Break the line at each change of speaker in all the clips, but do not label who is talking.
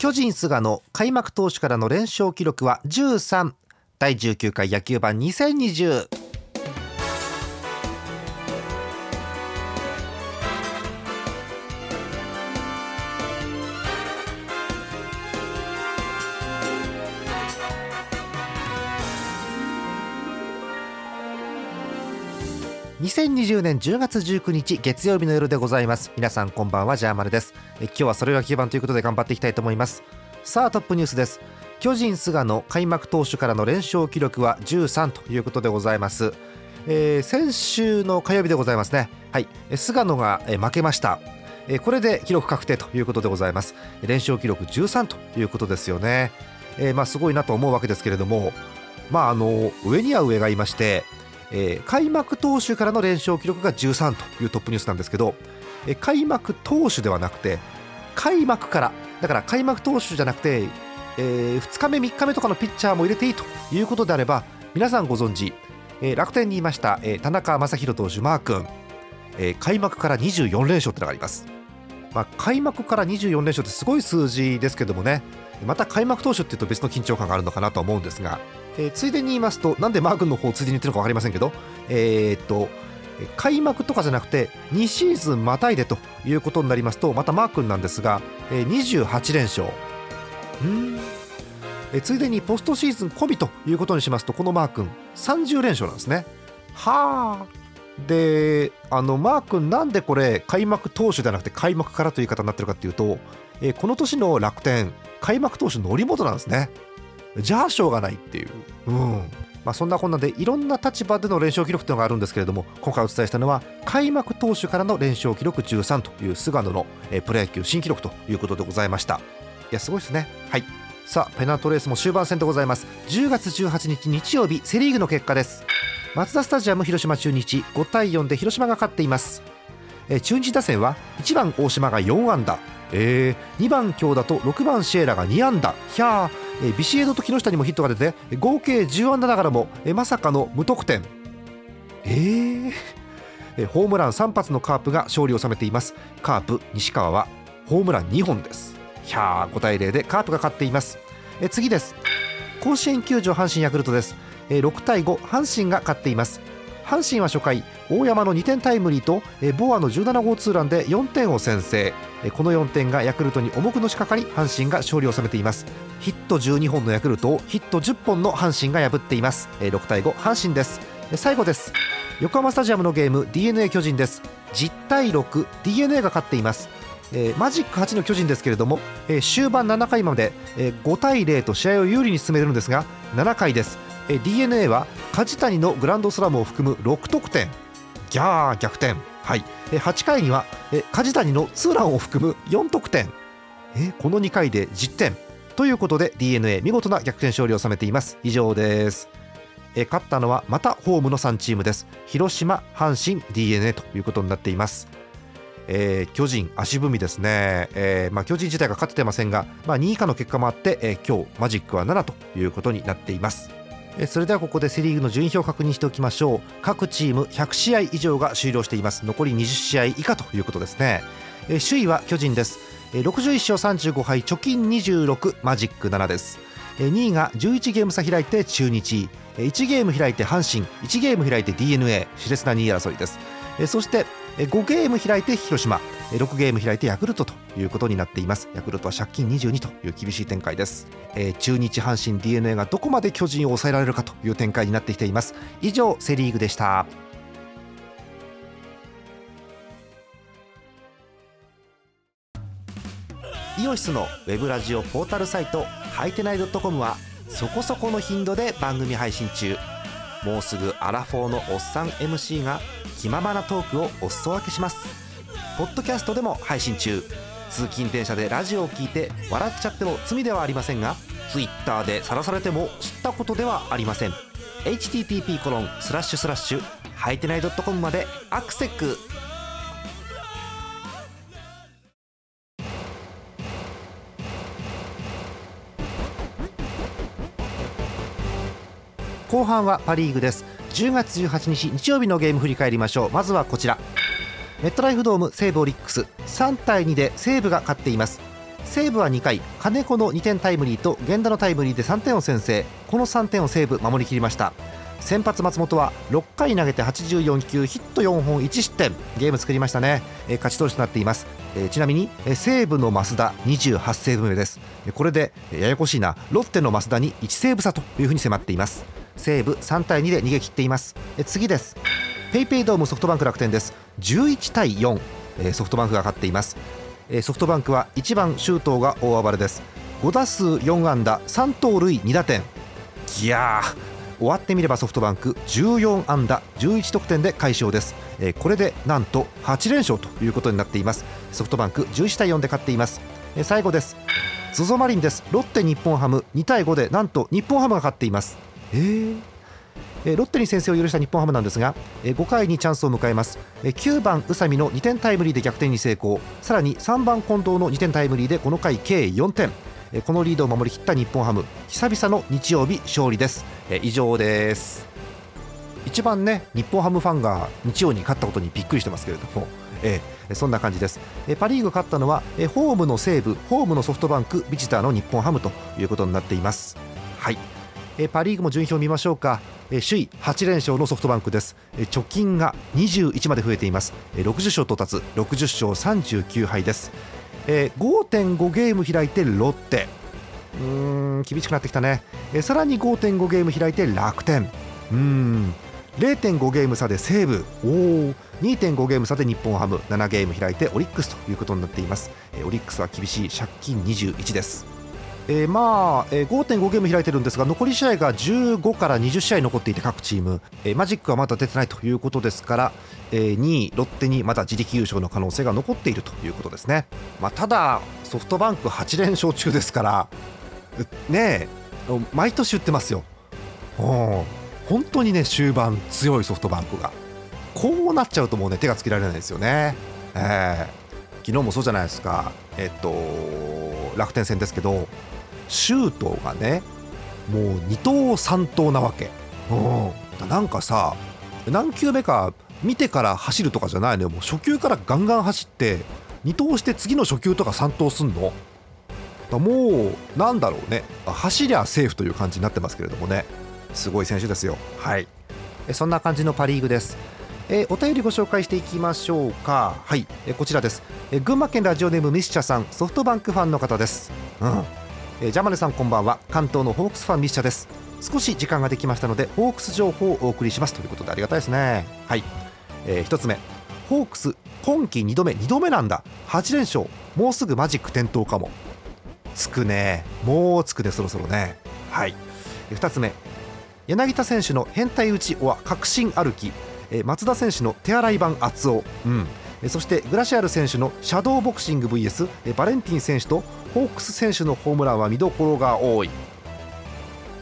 巨人菅野開幕投手からの連勝記録は13第19回野球盤2020 2020年10月19日月曜日の夜でございます。皆さんこんばんはジャーマルです。え今日はそれが基盤ということで頑張っていきたいと思います。さあトップニュースです。巨人菅野開幕投手からの連勝記録は13ということでございます。えー、先週の火曜日でございますね。はい。菅野が、え負けました。えこれで記録確定ということでございます。連勝記録13ということですよね、えー、まあすごいなと思うわけですけれどもまああの上には上がいましてえー、開幕投手からの連勝記録が13というトップニュースなんですけど、えー、開幕投手ではなくて開幕から。だから開幕投手じゃなくて、えー、2日目3日目とかのピッチャーも入れていいということであれば皆さんご存知、えー、楽天にいました、えー、田中将大投手マー君、えー、開幕から24連勝というのがあります、まあ、開幕から24連勝ってすごい数字ですけどもね。また開幕投手っていうと別の緊張感があるのかなと思うんですがえー、ついでに言いますとなんでマー君の方ついでに言ってるのか分かりませんけどえー、っと開幕とかじゃなくて2シーズンまたいでということになりますとまたマー君なんですが、えー、28連勝うんえついでにポストシーズン込みということにしますとこのマー君30連勝なんですね。はあ。であのマー君なんでこれ開幕投手ではなくて開幕からという言い方になってるかっていうと、えー、この年の楽天開幕投手則本なんですねじゃあしょうがないっていう、うん。まあ、そんなこんなでいろんな立場での連勝記録というのがあるんですけれども今回お伝えしたのは開幕投手からの連勝記録13という菅野の、プロ野球新記録ということでございました。いやすごいですね。はい。さあペナントレースも終盤戦でございます。10月18日日曜日セ・リーグの結果です。マツダスタジアム広島中日5対4で広島が勝っています。中日打線は1番大島が4安打。えー、2番京田と6番シエラが2安打。ひゃー。えビシエドと木下にもヒットが出て合計10安打ながらもえまさかの無得点。えー、えホームラン3発のカープが勝利を収めています。カープ西川はホームラン2本です。ひゃー5対0でカープが勝っています。え次です。甲子園球場阪神ヤクルトです。え6対5阪神が勝っています。阪神は初回大山の2点タイムリーとボアの17号ツーランで4点を先制。この4点がヤクルトに重くのしかかり阪神が勝利を収めています。ヒット12本のヤクルトをヒット10本の阪神が破っています。6対5阪神です。最後です。横浜スタジアムのゲーム d n a 巨人です。10対 6DNA が勝っています。えー、マジック8の巨人ですけれども、えー、終盤7回まで、えー、5対0と試合を有利に進めるんですが7回です、えー、d n a は梶谷のグランドスラムを含む6得点。ギャー逆転。はい。8回には梶谷のツーランを含む4得点。えこの2回で10点。ということで d n a 見事な逆転勝利を収めています。以上です。え勝ったのはまたホームの3チームです。広島阪神 d n a ということになっています。えー、巨人足踏みですね、えーまあ、巨人自体が勝ててませんが、まあ、2位以下の結果もあって、えー、今日マジックは7ということになっています。それではここでセ・リーグの順位表を確認しておきましょう。各チーム100試合以上が終了しています。残り20試合以下ということですね。首位は巨人です。61勝35敗貯金26マジック7です。2位が11ゲーム差開いて中日。1ゲーム開いて阪神。1ゲーム開いて d n a 熾烈な2位争いです。そして5ゲーム開いて広島。6ゲーム開いてヤクルトということになっています。ヤクルトは借金22という厳しい展開です、えー、中日阪神 d n a がどこまで巨人を抑えられるかという展開になってきています。以上セ・リーグでした。イオシスのウェブラジオポータルサイトはいてない .com はそこそこの頻度で番組配信中。もうすぐアラフォーのおっさん MC が気ままなトークをお裾分けします。ポッドキャストでも配信中。通勤電車でラジオを聞いて笑っちゃっても罪ではありませんが Twitter で晒されても知ったことではありません。http コロンスラッシュスラッシュはいてない .com までアクセック後半はパ・リーグです。10月18日日曜日のゲーム振り返りましょう。まずはこちら。メットライフドーム西武オリックス。3対2で西武が勝っています。西武は2回金子の2点タイムリーと源田のタイムリーで3点を先制。この3点を西武守りきりました。先発松本は6回投げて84球ヒット4本1失点。ゲーム作りましたね、えー、勝ち投手となっています、えー、ちなみに、えー、西武の増田28セーブ目です。これで、ややこしいな。ロッテの増田に1セーブ差というふうに迫っています。西武3対2で逃げ切っています、次です。ペイペイドームソフトバンク楽天です。11対4、えー、ソフトバンクが勝っています、えー、ソフトバンクは1番周東が大暴れです。5打数4安打3盗塁2打点。いや終わってみればソフトバンク14安打11得点で快勝です、えー、これでなんと8連勝ということになっています。ソフトバンク11対4で勝っています、えー、最後です。ゾゾマリンです。ロッテ日本ハム2対5でなんと日本ハムが勝っています。えーロッテに先制を許した日本ハムなんですが5回にチャンスを迎えます。9番宇佐美の2点タイムリーで逆転に成功。さらに3番近藤の2点タイムリーでこの回計4点。このリードを守りきった日本ハム。久々の日曜日勝利です。以上です。一番ね日本ハムファンが日曜に勝ったことにびっくりしてますけれども。えー、そんな感じです、えー、パ・リーグ勝ったのは、えー、ホームの西武ホームのソフトバンクビジターの日本ハムということになっています。はい、えー、パ・リーグも順位表を見ましょうか。首位8連勝のソフトバンクです。貯金が21まで増えています。60勝到達60勝39敗です。5.5ゲーム開いてロッテ。うーん厳しくなってきたね。さらに5.5ゲーム開いて楽天。うん0.5ゲーム差で西武。おお2.5ゲーム差で日本ハム。7ゲーム開いてオリックスということになっています。オリックスは厳しい。借金21です。えー、まあ、えー、5.5ゲーム開いてるんですが残り試合が15から20試合残っていて各チーム、えー、マジックはまだ出てないということですから、えー、2位ロッテにまだ自力優勝の可能性が残っているということですね、まあ、ただソフトバンク8連勝中ですからね毎年言ってますよ。本当にね終盤強いソフトバンクが。こうなっちゃうともうね手がつけられないですよね、えー、昨日もそうじゃないですか。えっと楽天戦ですけど周東がねもう2投3投なわけ、うん、なんかさ何球目か見てから走るとかじゃないのよ。もう初球からガンガン走って2投して次の初球とか3投すんの。もうなんだろうね。走りゃセーフという感じになってますけれどもね。すごい選手ですよ。はい。そんな感じのパ・リーグです。えー、お便りご紹介していきましょうか。はい、えー、こちらです、えー、群馬県ラジオネームミッシャさんソフトバンクファンの方です。うん。えー、ジャマネさんこんばんは。関東のホークスファンミッシャです。少し時間ができましたのでホークス情報をお送りします。ということでありがたいですね。はい、えー、1つ目。ホークス今季2度目。2度目なんだ。8連勝。もうすぐマジック点灯かも。つくね。もうつくでそろそろね。はい。2つ目。柳田選手の変態打ちは確信歩き。松田選手の手洗い版厚尾、うん。そしてグラシアル選手のシャドーボクシング VS バレンティン選手とホークス選手のホームランは見どころが多い。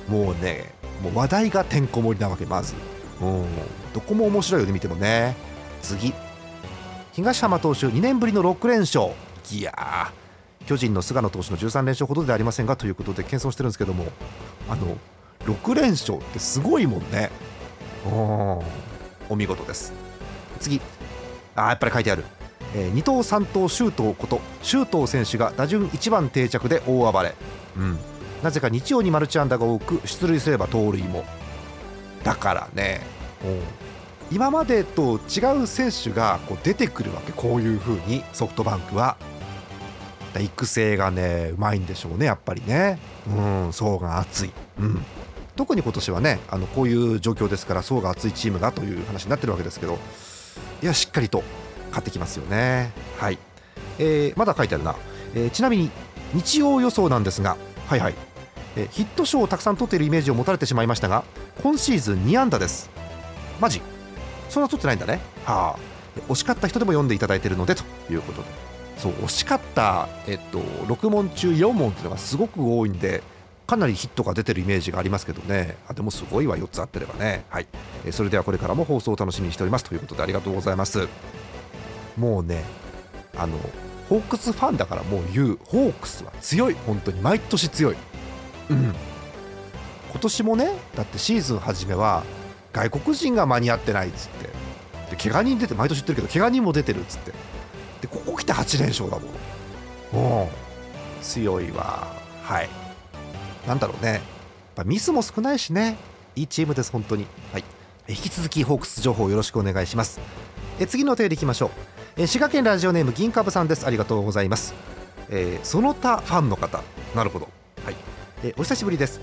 もうねもう話題がてんこ盛りなわけまず。うん。どこも面白いよね見てもね。次。東浜投手2年ぶりの6連勝。いや巨人の菅野投手の13連勝ほどではありませんがということで謙遜してるんですけども。あの6連勝ってすごいもんね。お見事です。次。あやっぱり書いてある。えー、2等3等周東こと周東選手が打順1番定着で大暴れ、うん、なぜか日曜にマルチ安打が多く出塁すれば盗塁も。だからね。今までと違う選手がこう出てくるわけこういう風にソフトバンクは。育成がねうまいんでしょうねやっぱりね。うん層が厚い、うん、特に今年はねあのこういう状況ですから層が厚いチームがという話になってるわけですけど。いやしっかりと買ってきますよね。はい、えー、まだ書いてあるな、えー、ちなみに日曜予想なんですがはいはい、えー、ヒット賞をたくさん取っているイメージを持たれてしまいましたが今シーズン2安打です。マジ。そんな取ってないんだね。はあ。惜しかった人でも読んでいただいているのでということで。そう惜しかった、えっと、6問中4問っていうのがすごく多いんでかなりヒットが出てるイメージがありますけどね。あでもすごいわ4つあってればね。はい。えそれではこれからも放送を楽しみにしておりますということでありがとうございます。もうねあのホークスファンだからもう言うホークスは強い。本当に毎年強い。うん。今年もねだってシーズン初めは外国人が間に合ってないっつって。で怪我人出て毎年言ってるけど怪我人も出てるっつって。でここ来て8連勝だもん。もう強いわ。はい。なんだろうね。やっぱミスも少ないしね。いいチームです本当に。はい。引き続きホークス情報よろしくお願いします。え次のお便りいきましょう。え滋賀県ラジオネーム銀株さんです。ありがとうございます、えー、その他ファンの方。なるほど。はい、えお久しぶりです。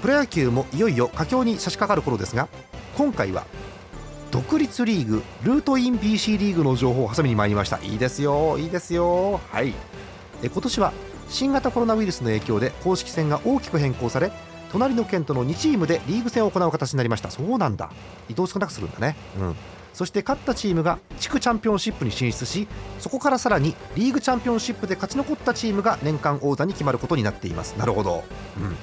プロ野球もいよいよ佳境に差し掛かる頃ですが今回は独立リーグルートイン BC リーグの情報を挟みに参りました。いいですよいいですよ。はい。え今年は新型コロナウイルスの影響で公式戦が大きく変更され隣の県との2チームでリーグ戦を行う形になりました。そうなんだ。移動少なくするんだね。うん。そして勝ったチームが地区チャンピオンシップに進出しそこからさらにリーグチャンピオンシップで勝ち残ったチームが年間王座に決まることになっています。なるほど、うん、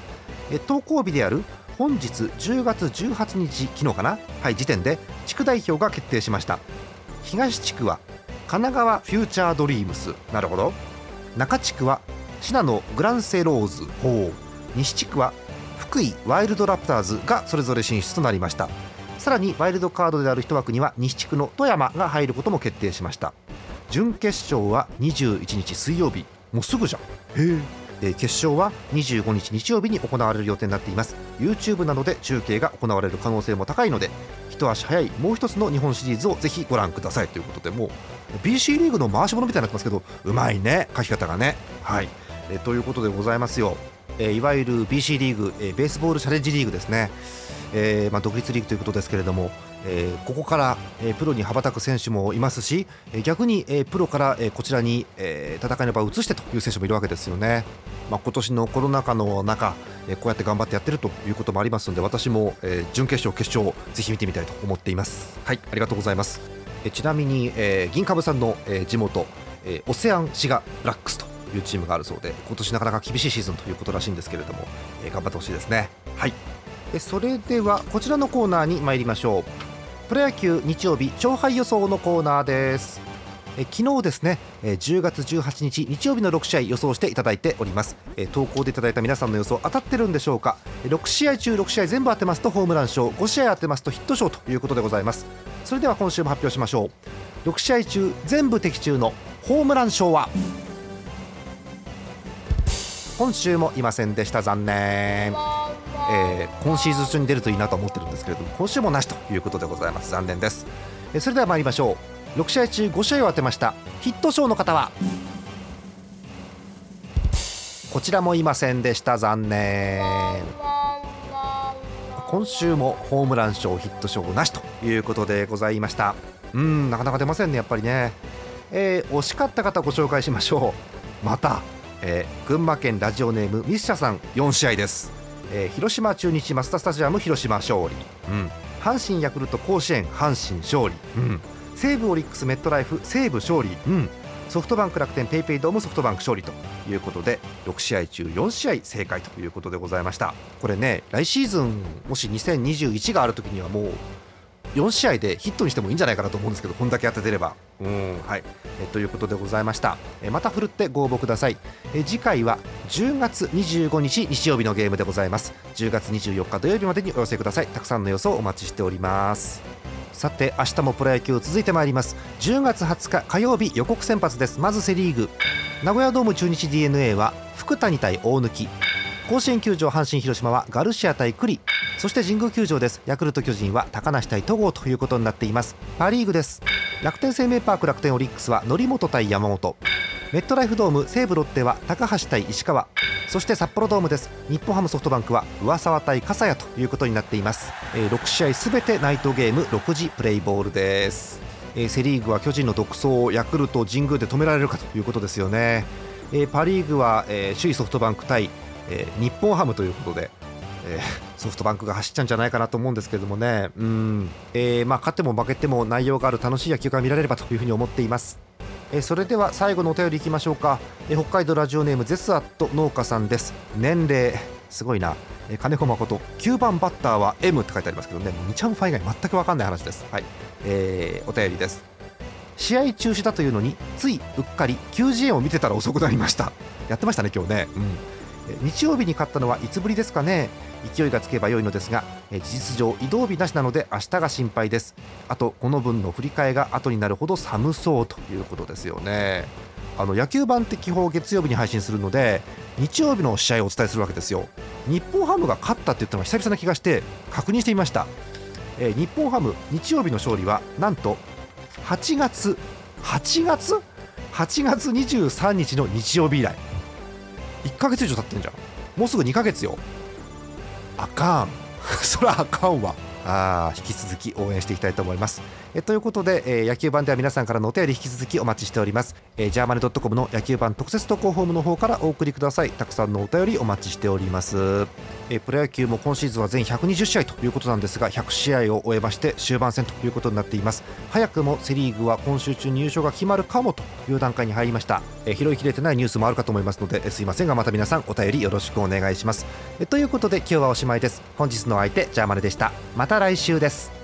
え投稿日である本日10月18日昨日かな？はい時点で地区代表が決定しました。東地区は神奈川フューチャードリームス。なるほど。中地区は信濃グランセローズほう西地区は福井ワイルドラプターズがそれぞれ進出となりました。さらにワイルドカードである1枠には西地区の富山が入ることも決定しました。準決勝は21日水曜日。もうすぐじゃん。へえ。決勝は25日日曜日に行われる予定になっています。YouTube などで中継が行われる可能性も高いので一足早いもう一つの日本シリーズをぜひご覧ください。ということでもう BC リーグの回し物みたいになってますけどうまいね。書き方がね。はいえということでございますよ、えいわゆる BC リーグ、えベースボールチャレンジリーグですねえー、まあ、独立リーグということですけれども、えー、ここから、えー、プロに羽ばたく選手もいますし、えー、逆に、えー、プロから、えー、こちらに、えー、戦いの場を移してという選手もいるわけですよね。まあ、今年のコロナ禍の中、えー、こうやって頑張ってやってるということもありますので私も、えー、準決勝、決勝ぜひ見てみたいと思っています。はいありがとうございます。え、ちなみに、えー、銀株さんの、えー、地元、えー、オセアンシガブラックスというチームがあるそうで今年なかなか厳しいシーズンということらしいんですけれども、えー、頑張ってほしいですね。はい。それではこちらのコーナーに参りましょう。プロ野球日曜日勝敗予想のコーナーです。え昨日ですねえ10月18日日曜日の6試合予想していただいております。え投稿でいただいた皆さんの予想当たってるんでしょうか。6試合中6試合全部当てますとホームラン賞。5試合当てますとヒット賞ということでございます。それでは今週も発表しましょう。6試合中全部的中のホームラン賞は？今週もいませんでした。残念。えー、今シーズン中に出るといいなと思ってるんですけれども今週もなしということでございます。残念です、えー、それでは参りましょう。6試合中5試合を当てました。ヒット賞の方は？こちらもいませんでした。残念。今週もホームラン賞ヒット賞なしということでございました。うんなかなか出ませんねやっぱりね、えー、惜しかった方ご紹介しましょう。また、えー、群馬県ラジオネームミッシャさん4試合です。えー、広島中日マスタースタジアム広島勝利、うん、阪神ヤクルト甲子園阪神勝利、うん、西武オリックスメットライフ西武勝利、うん、ソフトバンク楽天ペイペイドームソフトバンク勝利ということで6試合中4試合正解ということでございました。これね来シーズンもし2021がある時にはもう4試合でヒットにしてもいいんじゃないかなと思うんですけどこんだけ当ててれば。うん。はい。えということでございました。えまたふるってご応募ください。え次回は10月25日日曜日のゲームでございます。10月24日土曜日までにお寄せください。たくさんの予想お待ちしております。さて明日もプロ野球続いてまいります。10月20日火曜日予告先発です。まずセ・リーグ。名古屋ドーム中日 d n a は福谷対大貫甲子園球場阪神広島はガルシア対クリ。そして神宮球場です。ヤクルト巨人は高梨対戸郷ということになっています。パ・リーグです。楽天生命パーク楽天オリックスは則本対山本。メットライフドーム西武ロッテは高橋対石川。そして札幌ドームです。日本ハムソフトバンクは上沢対笠谷ということになっています、えー、6試合すべてナイトゲーム6時プレイボールです。えー、セ・リーグは巨人の独走をヤクルト、神宮で止められるかということですよね、えー、パ・リーグは、えー、首位ソフトバンク対、えー、日本ハムということで、えー、ソフトバンクが走っちゃうんじゃないかなと思うんですけどもね、うん。えーまあ、勝っても負けても内容がある楽しい野球が見られればというふうに思っています。えそれでは最後のお便りいきましょうか、え北海道ラジオネームゼスアット農家さんです。年齢すごいな、え金子誠。9番バッターは M って書いてありますけどね。2ちゃんファ以外全く分かんない話です。はい、えー、お便りです。試合中止だというのについうっかり球児園を見てたら遅くなりました。やってましたね今日ね。うん。日曜日に勝ったのはいつぶりですかね？勢いがつけば良いのですが事実上移動日なしなので明日が心配です。あとこの分の振り替えが後になるほど寒そうということですよね。あの野球版って基本月曜日に配信するので日曜日の試合をお伝えするわけですよ。日本ハムが勝ったって言ったのは久々な気がして確認してみました、えー、日本ハム日曜日の勝利はなんと8月8月？8月23日の日曜日以来。1ヶ月以上経ってんじゃん。もうすぐ2ヶ月よ。あかん。そらあかんわ。あ引き続き応援していきたいと思います。えということで、え、野球版では皆さんからのお便り引き続きお待ちしております、え、ジャーマネドットコムの野球版特設投稿フォームの方からお送りください。たくさんのお便りお待ちしております。え、プロ野球も今シーズンは全120試合ということなんですが100試合を終えまして終盤戦ということになっています。早くもセ・リーグは今週中に優勝が決まるかもという段階に入りました、え、拾いきれてないニュースもあるかと思いますので、え、すいませんがまた皆さんお便りよろしくお願いします、え、ということで今日はおしまいです。本日の相手ジャーマネでした。また来週です。